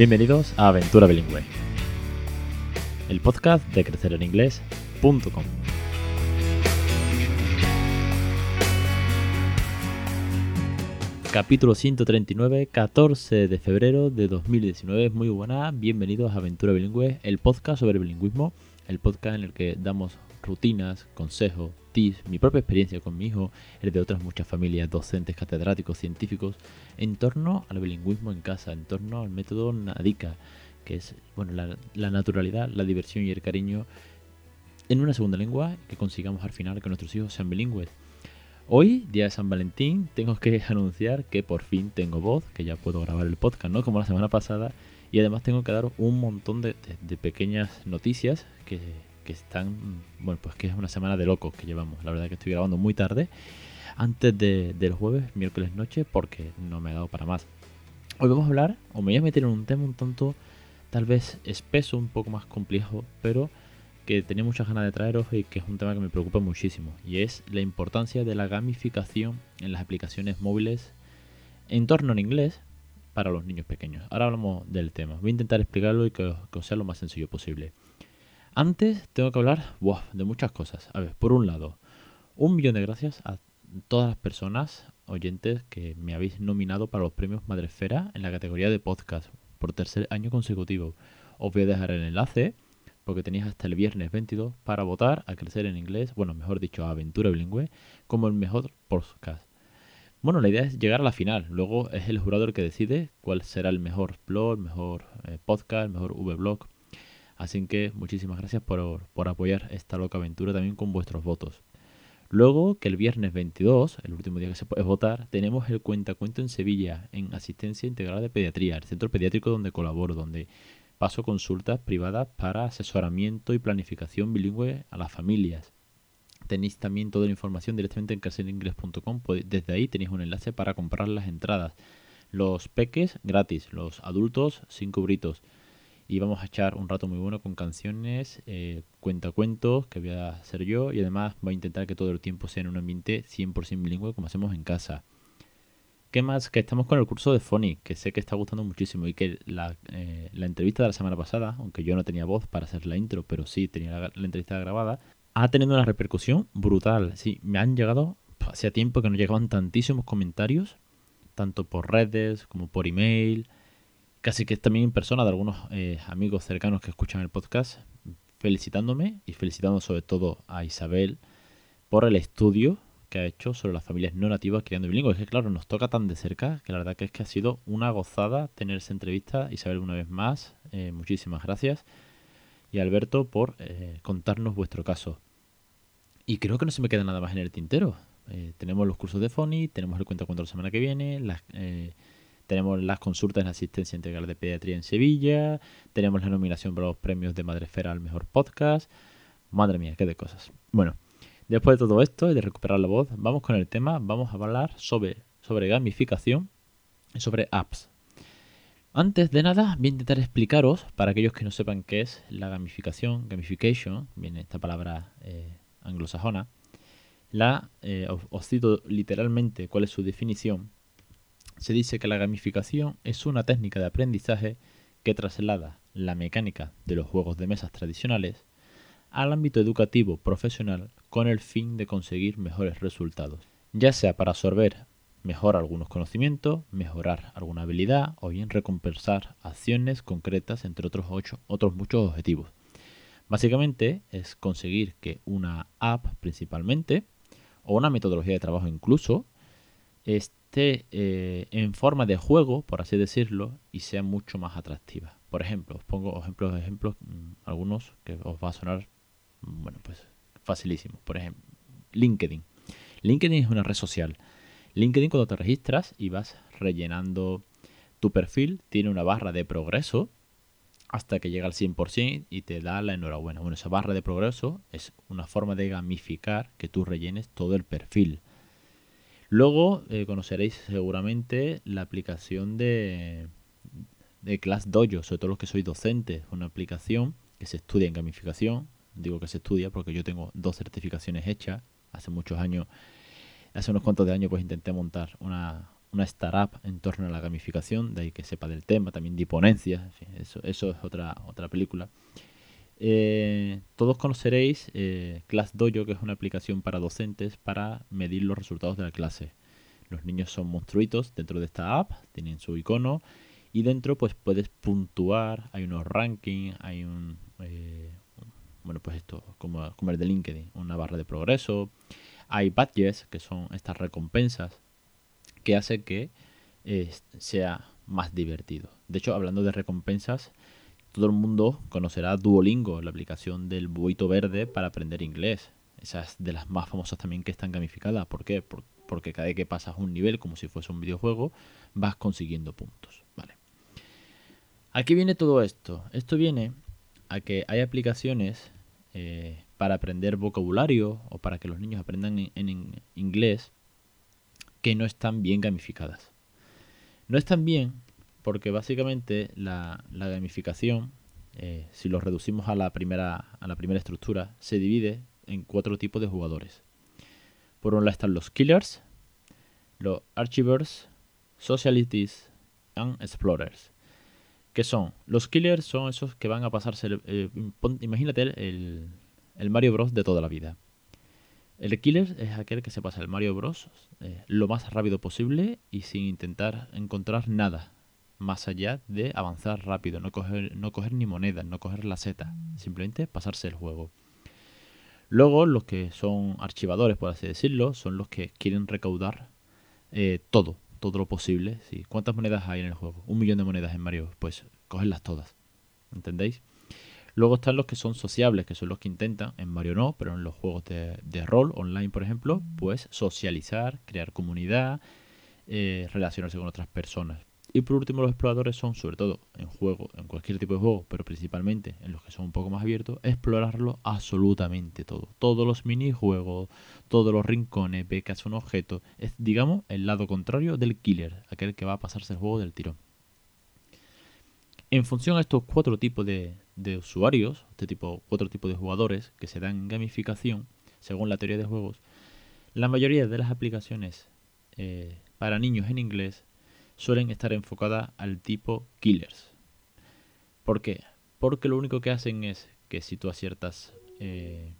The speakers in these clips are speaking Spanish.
Bienvenidos a Aventura Bilingüe, el podcast de crecereninglés.com. Capítulo 139, 14 de febrero de 2019. Muy buena, bienvenidos a Aventura Bilingüe, el podcast sobre bilingüismo, el podcast en el que damos rutinas, consejos, tips, mi propia experiencia con mi hijo, el de otras muchas familias, docentes, catedráticos, científicos, en torno al bilingüismo en casa, en torno al método NADICA, que es bueno, la, la naturalidad, la diversión y el cariño en una segunda lengua que consigamos al final que nuestros hijos sean bilingües. Hoy, día de San Valentín, tengo que anunciar que por fin tengo voz, que ya puedo grabar el podcast, ¿no? Como la semana pasada. Y además tengo que dar un montón de, pequeñas noticias que, están, bueno, pues que es una semana de locos que llevamos. La verdad que estoy grabando muy tarde, antes de, del jueves, miércoles noche, porque no me ha dado para más. Hoy vamos a hablar, o me voy a meter en un tema un tanto, tal vez espeso, un poco más complejo, pero que tenía muchas ganas de traeros y que es un tema que me preocupa muchísimo, y es la importancia de la gamificación en las aplicaciones móviles en torno en inglés para los niños pequeños. Ahora hablamos del tema. Voy a intentar explicarlo y que, os sea lo más sencillo posible. Antes tengo que hablar de muchas cosas. A ver, por un lado, un millón de gracias a todas las personas oyentes que me habéis nominado para los premios Madresfera en la categoría de podcast por tercer año consecutivo. Os voy a dejar el enlace porque tenéis hasta el viernes 22 para votar a Crecer en Inglés, bueno, mejor dicho, a Aventura Bilingüe, como el mejor podcast. Bueno, la idea es llegar a la final. Luego es el jurado el que decide cuál será el mejor blog, el mejor eh, podcast, el mejor V-blog. Así que muchísimas gracias por, por apoyar esta loca aventura también con vuestros votos. Luego, que el viernes 22, el último día que se puede votar, tenemos el Cuentacuento en Sevilla, en Asistencia Integral de Pediatría, el centro pediátrico donde colaboro, donde paso consultas privadas para asesoramiento y planificación bilingüe a las familias. Tenéis también toda la información directamente en caselingles.com. Desde ahí tenéis un enlace para comprar las entradas. Los peques gratis, los adultos sin cubritos. Y vamos a echar un rato muy bueno con canciones, eh, cuentacuentos que voy a hacer yo. Y además voy a intentar que todo el tiempo sea en un ambiente 100% bilingüe como hacemos en casa. ¿Qué más? Que estamos con el curso de Phonic, que sé que está gustando muchísimo y que la, eh, entrevista de la semana pasada, aunque yo no tenía voz para hacer la intro, pero sí tenía la, entrevista grabada, ha tenido una repercusión brutal. Sí, me han llegado, hacía tiempo que no llegaban tantísimos comentarios, tanto por redes como por email, casi que también en persona de algunos eh, amigos cercanos que escuchan el podcast, felicitándome y felicitando sobre todo a Isabel por el estudio que ha hecho sobre las familias no nativas criando bilingües. Es que claro, nos toca tan de cerca que la verdad que es que ha sido una gozada tener esa entrevista. Isabel, una vez más, eh, muchísimas gracias. Y Alberto por eh, contarnos vuestro caso. Y creo que no se me queda nada más en el tintero. Tenemos los cursos de FONI, tenemos el cuento cuento la semana que viene, las, tenemos las consultas en asistencia integral de pediatría en Sevilla, tenemos la nominación para los premios de Madrefera al mejor podcast. Madre mía, qué de cosas. Bueno. Después de todo esto y de recuperar la voz, vamos con el tema, vamos a hablar sobre, sobre gamificación y sobre apps. Antes de nada, voy a intentar explicaros, para aquellos que no sepan qué es la gamificación, gamification, viene esta palabra eh, anglosajona, la, eh, os cito literalmente cuál es su definición. Se dice que la gamificación es una técnica de aprendizaje que traslada la mecánica de los juegos de mesas tradicionales al ámbito educativo profesional con el fin de conseguir mejores resultados, ya sea para absorber mejor algunos conocimientos, mejorar alguna habilidad o bien recompensar acciones concretas entre otros, ocho, otros muchos objetivos. Básicamente es conseguir que una app principalmente o una metodología de trabajo incluso esté eh, en forma de juego, por así decirlo, y sea mucho más atractiva. Por ejemplo, os pongo ejemplos, ejemplos, mm, algunos que os va a sonar bueno, pues facilísimo. Por ejemplo, LinkedIn. LinkedIn es una red social. LinkedIn cuando te registras y vas rellenando tu perfil, tiene una barra de progreso hasta que llega al 100% y te da la enhorabuena. Bueno, esa barra de progreso es una forma de gamificar que tú rellenes todo el perfil. Luego eh, conoceréis seguramente la aplicación de, de Class Dojo, sobre todo los que sois docentes. Una aplicación que se estudia en gamificación, digo que se estudia porque yo tengo dos certificaciones hechas hace muchos años. Hace unos cuantos de años pues intenté montar una, una startup en torno a la gamificación, de ahí que sepa del tema, también de ponencias, eso, eso es otra, otra película. Eh, todos conoceréis eh, Class que es una aplicación para docentes para medir los resultados de la clase. Los niños son monstruitos dentro de esta app, tienen su icono y dentro pues puedes puntuar, hay unos rankings, hay un, eh, bueno pues esto como, el de LinkedIn, una barra de progreso, hay badges que son estas recompensas que hace que sea más divertido. De hecho, hablando de recompensas, todo el mundo conocerá Duolingo, la aplicación del buito verde para aprender inglés. Esa es de las más famosas también que están gamificadas. ¿Por qué? porque cada vez que pasas un nivel como si fuese un videojuego, vas consiguiendo puntos. Vale. Aquí viene todo esto. Esto viene a que hay aplicaciones eh, para aprender vocabulario o para que los niños aprendan en inglés que no están bien gamificadas. No están bien porque básicamente la, gamificación, eh, si lo reducimos a la, primera, a la primera estructura, se divide en cuatro tipos de jugadores. Por un lado están los killers, los archivers, socialities y explorers. ¿Qué son? Los killers son esos que van a pasarse. Eh, imagínate el, el, Mario Bros. de toda la vida. El killer es aquel que se pasa el Mario Bros. Eh, lo más rápido posible y sin intentar encontrar nada más allá de avanzar rápido, no coger, no coger ni monedas, no coger la seta, simplemente pasarse el juego. Luego, los que son archivadores, por así decirlo, son los que quieren recaudar eh, todo, todo lo posible. ¿sí? ¿Cuántas monedas hay en el juego? Un millón de monedas en Mario, pues cogerlas todas. ¿Entendéis? Luego están los que son sociables, que son los que intentan, en Mario no, pero en los juegos de, rol online, por ejemplo, pues socializar, crear comunidad, eh, relacionarse con otras personas. Y por último, los exploradores son, sobre todo en juego, en cualquier tipo de juego, pero principalmente en los que son un poco más abiertos, explorarlo absolutamente todo. Todos los minijuegos, todos los rincones, becas, un objeto. Es, digamos, el lado contrario del killer, aquel que va a pasarse el juego del tirón. En función a estos cuatro tipos de, usuarios, este tipo, cuatro tipos de jugadores que se dan gamificación, según la teoría de juegos, la mayoría de las aplicaciones eh, para niños en inglés suelen estar enfocadas al tipo killers. ¿Por qué? Porque lo único que hacen es que si tú aciertas eh,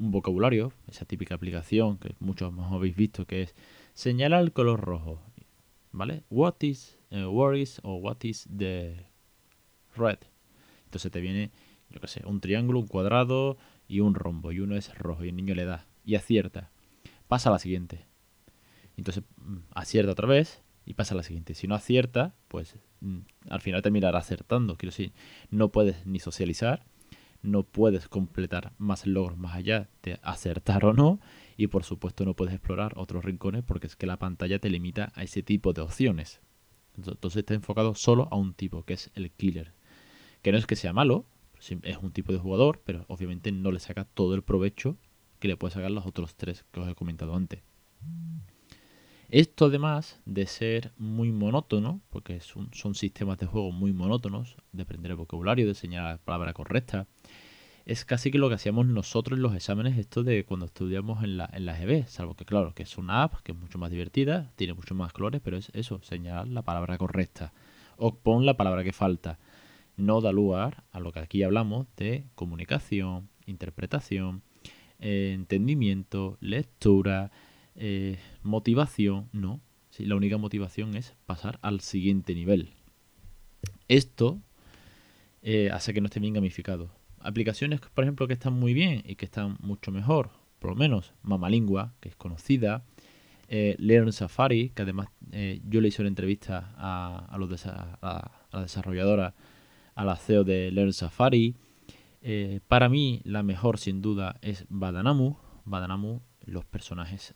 un vocabulario, esa típica aplicación que muchos más habéis visto, que es señalar el color rojo, ¿vale? What is, uh, o what is the red? Entonces te viene, yo qué sé, un triángulo, un cuadrado y un rombo, y uno es rojo, y el niño le da, y acierta. Pasa a la siguiente. Entonces mm, acierta otra vez, y pasa la siguiente. Si no acierta, pues mm, al final terminará acertando. Quiero decir, no puedes ni socializar, no puedes completar más logros más allá de acertar o no, y por supuesto no puedes explorar otros rincones porque es que la pantalla te limita a ese tipo de opciones. Entonces está enfocado solo a un tipo, que es el killer. Que no es que sea malo, es un tipo de jugador, pero obviamente no le saca todo el provecho que le puede sacar los otros tres que os he comentado antes. Esto además de ser muy monótono, porque son, sistemas de juego muy monótonos, de aprender el vocabulario, de señalar la palabra correcta, es casi que lo que hacíamos nosotros en los exámenes, esto de cuando estudiamos en la, en la GB, salvo que claro, que es una app que es mucho más divertida, tiene mucho más colores, pero es eso, señalar la palabra correcta. O pon la palabra que falta. No da lugar a lo que aquí hablamos de comunicación, interpretación, eh, entendimiento, lectura, eh, motivación, no. la única motivación es pasar al siguiente nivel. Esto eh, hace que no esté bien gamificado. Aplicaciones, por ejemplo, que están muy bien y que están mucho mejor, por lo menos Mamalingua, que es conocida, eh, Learn Safari, que además yo le hice una entrevista a, los a, la desarrolladora, a la CEO de Learn Safari. para mí, la mejor sin duda es Badanamu. Badanamu, los personajes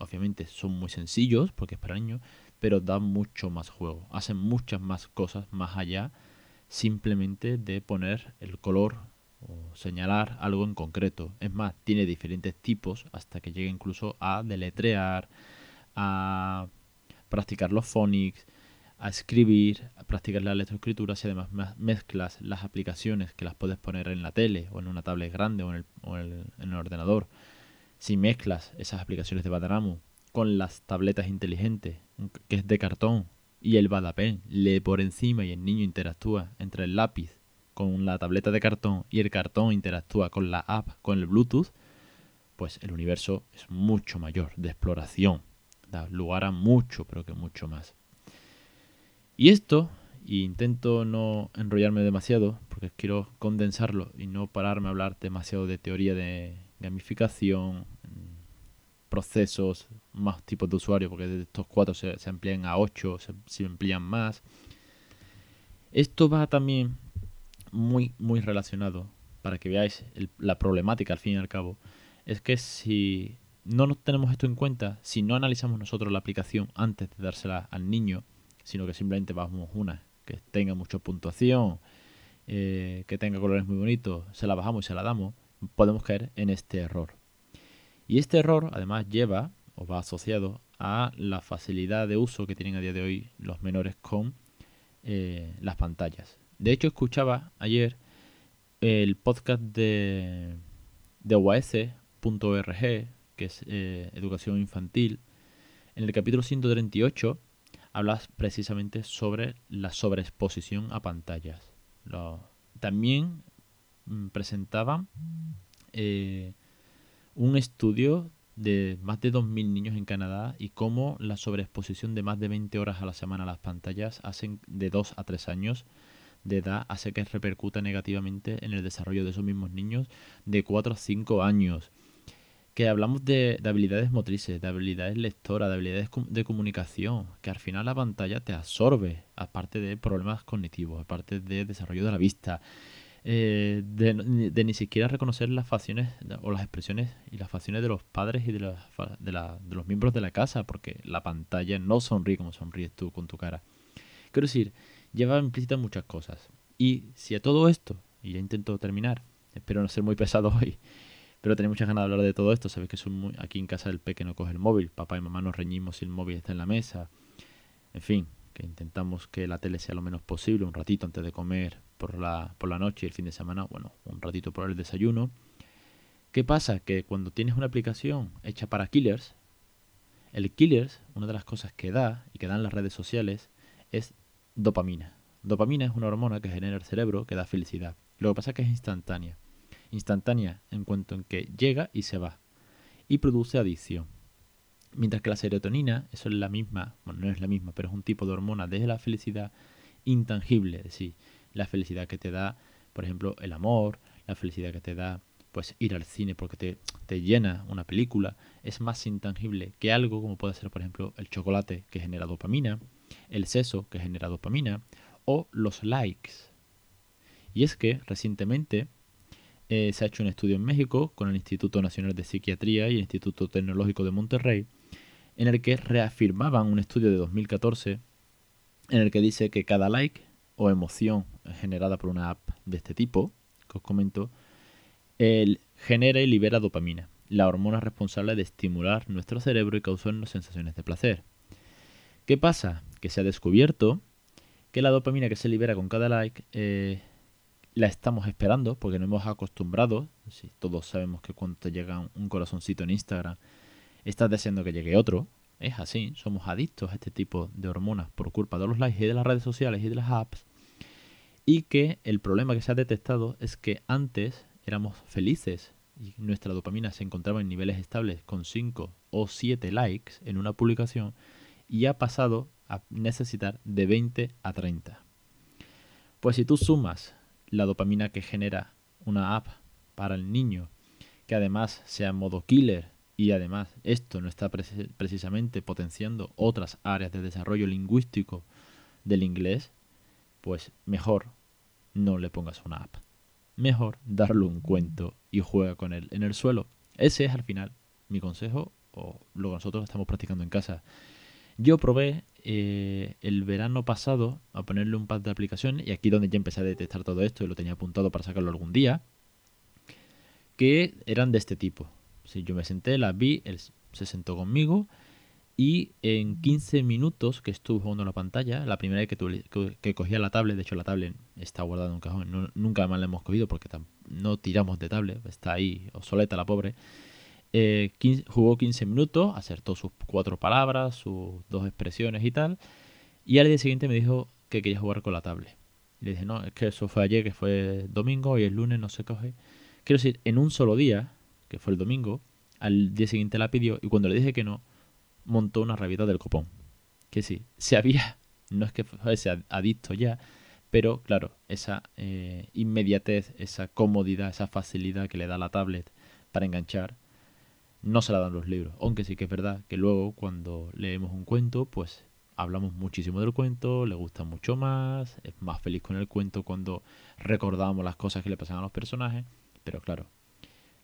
obviamente son muy sencillos porque es para niños, pero dan mucho más juego. Hacen muchas más cosas más allá simplemente de poner el color o señalar algo en concreto. Es más, tiene diferentes tipos hasta que llegue incluso a deletrear, a practicar los phonics, a escribir, a practicar la lectoescritura si además mezclas las aplicaciones que las puedes poner en la tele o en una tablet grande o en el ordenador si mezclas esas aplicaciones de Badanamu con las tabletas inteligentes, que es de cartón, y el Badapen lee por encima y el niño interactúa entre el lápiz con la tableta de cartón y el cartón interactúa con la app, con el Bluetooth, pues el universo es mucho mayor de exploración, da lugar a mucho, pero que mucho más. Y esto, y intento no enrollarme demasiado, porque quiero condensarlo y no pararme a hablar demasiado de teoría de gamificación, procesos, más tipos de usuarios, porque de estos cuatro se, se amplían a ocho, se, se, amplían más. Esto va también muy, muy relacionado, para que veáis la problemática al fin y al cabo, es que si no nos tenemos esto en cuenta, si no analizamos nosotros la aplicación antes de dársela al niño, sino que simplemente bajamos una que tenga mucha puntuación, eh, que tenga colores muy bonitos, se la bajamos y se la damos, podemos caer en este error. Y este error además lleva o va asociado a la facilidad de uso que tienen a día de hoy los menores con eh, las pantallas. De hecho, escuchaba ayer el podcast de, de OAS.org, que es eh, Educación Infantil. En el capítulo 138 hablas precisamente sobre la sobreexposición a pantallas. también mm, presentaban eh, un estudio de más de 2.000 niños en Canadá y cómo la sobreexposición de más de 20 horas a la semana a las pantallas hacen de 2 a 3 años de edad hace que repercuta negativamente en el desarrollo de esos mismos niños de 4 a 5 años. Que hablamos de, de habilidades motrices, de habilidades lectoras, de habilidades de comunicación, que al final la pantalla te absorbe, aparte de problemas cognitivos, aparte de desarrollo de la vista, eh, de, ni siquiera reconocer las facciones o las expresiones y las facciones de los padres y de, de, de, los miembros de la casa, porque la pantalla no sonríe como sonríes tú con tu cara. Quiero decir, lleva implícitas muchas cosas. Y si a todo esto, y ya intento terminar, espero no ser muy pesado hoy, pero tengo muchas ganas de hablar de todo esto, sabéis que soy muy, aquí en casa el pequeño coge el móvil, papá y mamá nos reñimos si el móvil está en la mesa, en fin, intentamos que la tele sea lo menos posible, un ratito antes de comer por la, por la noche y el fin de semana, bueno, un ratito por el desayuno. ¿Qué pasa? Que cuando tienes una aplicación hecha para killers, el killers, una de las cosas que da y que dan las redes sociales, es dopamina. Dopamina es una hormona que genera el cerebro que da felicidad. Lo que pasa es que es instantánea. Instantánea en cuanto en que llega y se va. Y produce adicción. Mientras que la serotonina, eso es la misma, bueno, no es la misma, pero es un tipo de hormona de la felicidad intangible, es decir, la felicidad que te da, por ejemplo, el amor, la felicidad que te da pues ir al cine porque te, te, llena una película, es más intangible que algo como puede ser, por ejemplo, el chocolate que genera dopamina, el seso que genera dopamina o los likes. Y es que recientemente eh, se ha hecho un estudio en México con el Instituto Nacional de Psiquiatría y el Instituto Tecnológico de Monterrey en el que reafirmaban un estudio de 2014 en el que dice que cada like o emoción generada por una app de este tipo, que os comento, el genera y libera dopamina, la hormona responsable de estimular nuestro cerebro y causarnos sensaciones de placer. ¿Qué pasa? Que se ha descubierto que la dopamina que se libera con cada like eh, la estamos esperando porque no hemos acostumbrado. Si todos sabemos que cuando te llega un corazoncito en Instagram, estás deseando que llegue otro. Es así, somos adictos a este tipo de hormonas por culpa de los likes y de las redes sociales y de las apps. Y que el problema que se ha detectado es que antes éramos felices y nuestra dopamina se encontraba en niveles estables con 5 o 7 likes en una publicación y ha pasado a necesitar de 20 a 30. Pues si tú sumas la dopamina que genera una app para el niño, que además sea modo killer y además esto no está precisamente potenciando otras áreas de desarrollo lingüístico del inglés, pues mejor no le pongas una app. Mejor darle un cuento y juega con él en el suelo. Ese es al final mi consejo o lo que nosotros estamos practicando en casa. Yo probé eh, el verano pasado a ponerle un par de aplicaciones y aquí donde ya empecé a detectar todo esto y lo tenía apuntado para sacarlo algún día, que eran de este tipo. Yo me senté, las vi, él se sentó conmigo y en 15 minutos que estuve jugando la pantalla, la primera vez que, que, cogía la tablet, de hecho la tablet está guardada en un cajón, nunca más la hemos cogido porque no tiramos de tablet, está ahí obsoleta la pobre. Eh, jugó 15 minutos, acertó sus cuatro palabras, sus dos expresiones y tal. Y al día siguiente me dijo que quería jugar con la tablet. Y le dije, no, es que eso fue ayer, que fue domingo, y el lunes no se coge. Quiero decir, en un solo día, que fue el domingo, al día siguiente la pidió y cuando le dije que no, montó una rabita del copón. Que sí, se había, no es que fuese adicto ya, pero claro, esa eh, inmediatez, esa comodidad, esa facilidad que le da la tablet para enganchar, no se la dan los libros. Aunque sí que es verdad que luego cuando leemos un cuento, pues hablamos muchísimo del cuento, le gusta mucho más, es más feliz con el cuento cuando recordamos las cosas que le pasan a los personajes. Pero claro,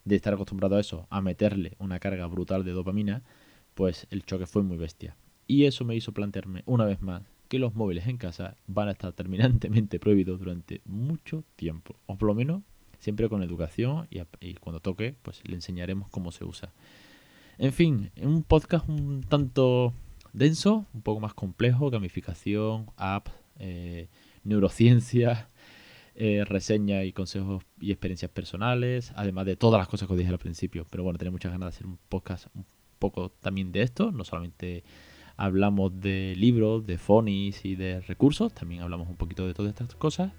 de estar acostumbrado a eso, a meterle una carga brutal de dopamina, pues el choque fue muy bestia. Y eso me hizo plantearme una vez más que los móviles en casa van a estar terminantemente prohibidos durante mucho tiempo. O por lo menos siempre con educación y, cuando toque, pues le enseñaremos cómo se usa. En fin, un podcast un tanto denso, un poco más complejo, gamificación, app, eh, neurociencia, eh, reseña y consejos y experiencias personales, además de todas las cosas que os dije al principio. Pero bueno, tenía muchas ganas de hacer un podcast un poco también de esto, no solamente hablamos de libros, de phonies y de recursos, también hablamos un poquito de todas estas cosas.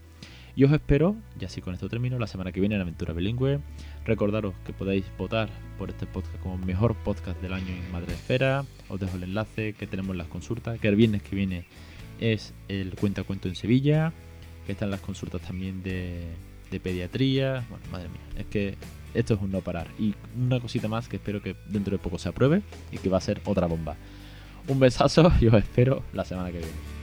Y os espero, ya así con esto termino, la semana que viene en Aventura Bilingüe. Recordaros que podéis votar por este podcast como mejor podcast del año en Madre Esfera. Os dejo el enlace que tenemos las consultas, que el viernes que viene es el cuenta cuento en Sevilla, que están las consultas también de, de pediatría. Bueno, madre mía, es que esto es un no parar. Y una cosita más que espero que dentro de poco se apruebe y que va a ser otra bomba. Un besazo y os espero la semana que viene.